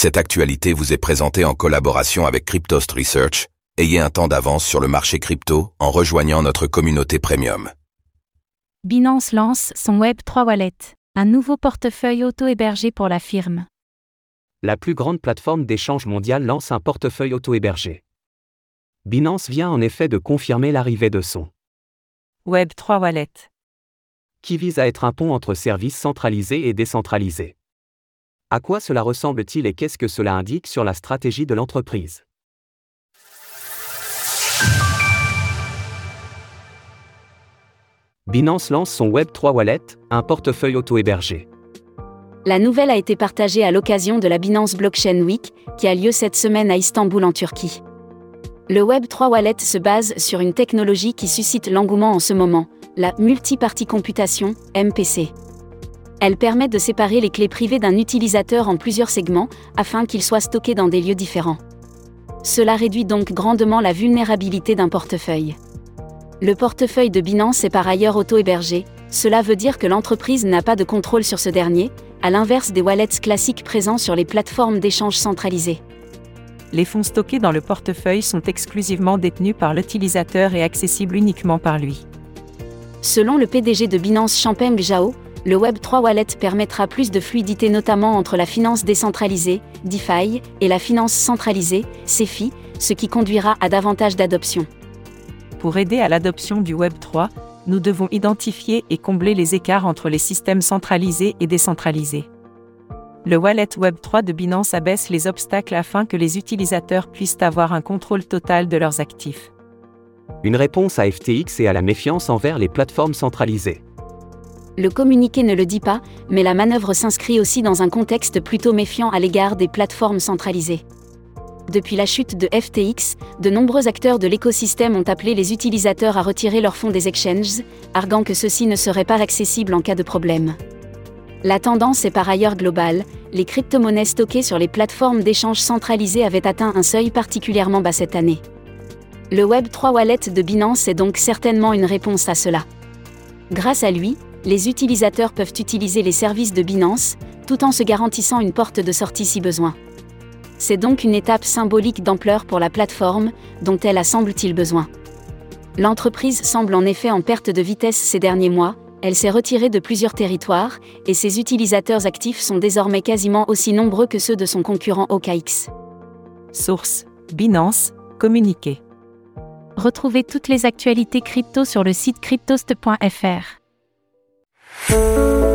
Cette actualité vous est présentée en collaboration avec Cryptost Research. Ayez un temps d'avance sur le marché crypto en rejoignant notre communauté premium. Binance lance son Web3 Wallet, un nouveau portefeuille auto-hébergé pour la firme. La plus grande plateforme d'échange mondiale lance un portefeuille auto-hébergé. Binance vient en effet de confirmer l'arrivée de son Web3 Wallet, qui vise à être un pont entre services centralisés et décentralisés. À quoi cela ressemble-t-il et qu'est-ce que cela indique sur la stratégie de l'entreprise? Binance lance son Web3 Wallet, un portefeuille auto-hébergé. La nouvelle a été partagée à l'occasion de la Binance Blockchain Week, qui a lieu cette semaine à Istanbul en Turquie. Le Web3 Wallet se base sur une technologie qui suscite l'engouement en ce moment, la multi-party computation, MPC. Elle permet de séparer les clés privées d'un utilisateur en plusieurs segments, afin qu'ils soient stockés dans des lieux différents. Cela réduit donc grandement la vulnérabilité d'un portefeuille. Le portefeuille de Binance est par ailleurs auto-hébergé, cela veut dire que l'entreprise n'a pas de contrôle sur ce dernier, à l'inverse des wallets classiques présents sur les plateformes d'échange centralisées. les fonds stockés dans le portefeuille sont exclusivement détenus par l'utilisateur et accessibles uniquement par lui. Selon le PDG de Binance Champeng Zhao, le Web3 Wallet permettra plus de fluidité notamment entre la finance décentralisée, DeFi, et la finance centralisée, CeFi, ce qui conduira à davantage d'adoption. Pour aider à l'adoption du Web 3, nous devons identifier et combler les écarts entre les systèmes centralisés et décentralisés. Le wallet Web 3 de Binance abaisse les obstacles afin que les utilisateurs puissent avoir un contrôle total de leurs actifs. Une réponse à FTX et à la méfiance envers les plateformes centralisées. Le communiqué ne le dit pas, mais la manœuvre s'inscrit aussi dans un contexte plutôt méfiant à l'égard des plateformes centralisées. Depuis la chute de FTX, de nombreux acteurs de l'écosystème ont appelé les utilisateurs à retirer leurs fonds des exchanges, arguant que ceux-ci ne seraient pas accessibles en cas de problème. La tendance est par ailleurs globale, les crypto-monnaies stockées sur les plateformes d'échange centralisées avaient atteint un seuil particulièrement bas cette année. Le Web3 Wallet de Binance est donc certainement une réponse à cela. Grâce à lui, les utilisateurs peuvent utiliser les services de Binance, tout en se garantissant une porte de sortie si besoin. C'est donc une étape symbolique d'ampleur pour la plateforme, dont elle a semble-t-il besoin. L'entreprise semble en effet en perte de vitesse ces derniers mois, elle s'est retirée de plusieurs territoires, et ses utilisateurs actifs sont désormais quasiment aussi nombreux que ceux de son concurrent OKX. Source Binance, communiqué. Retrouvez toutes les actualités crypto sur le site cryptost.fr. Música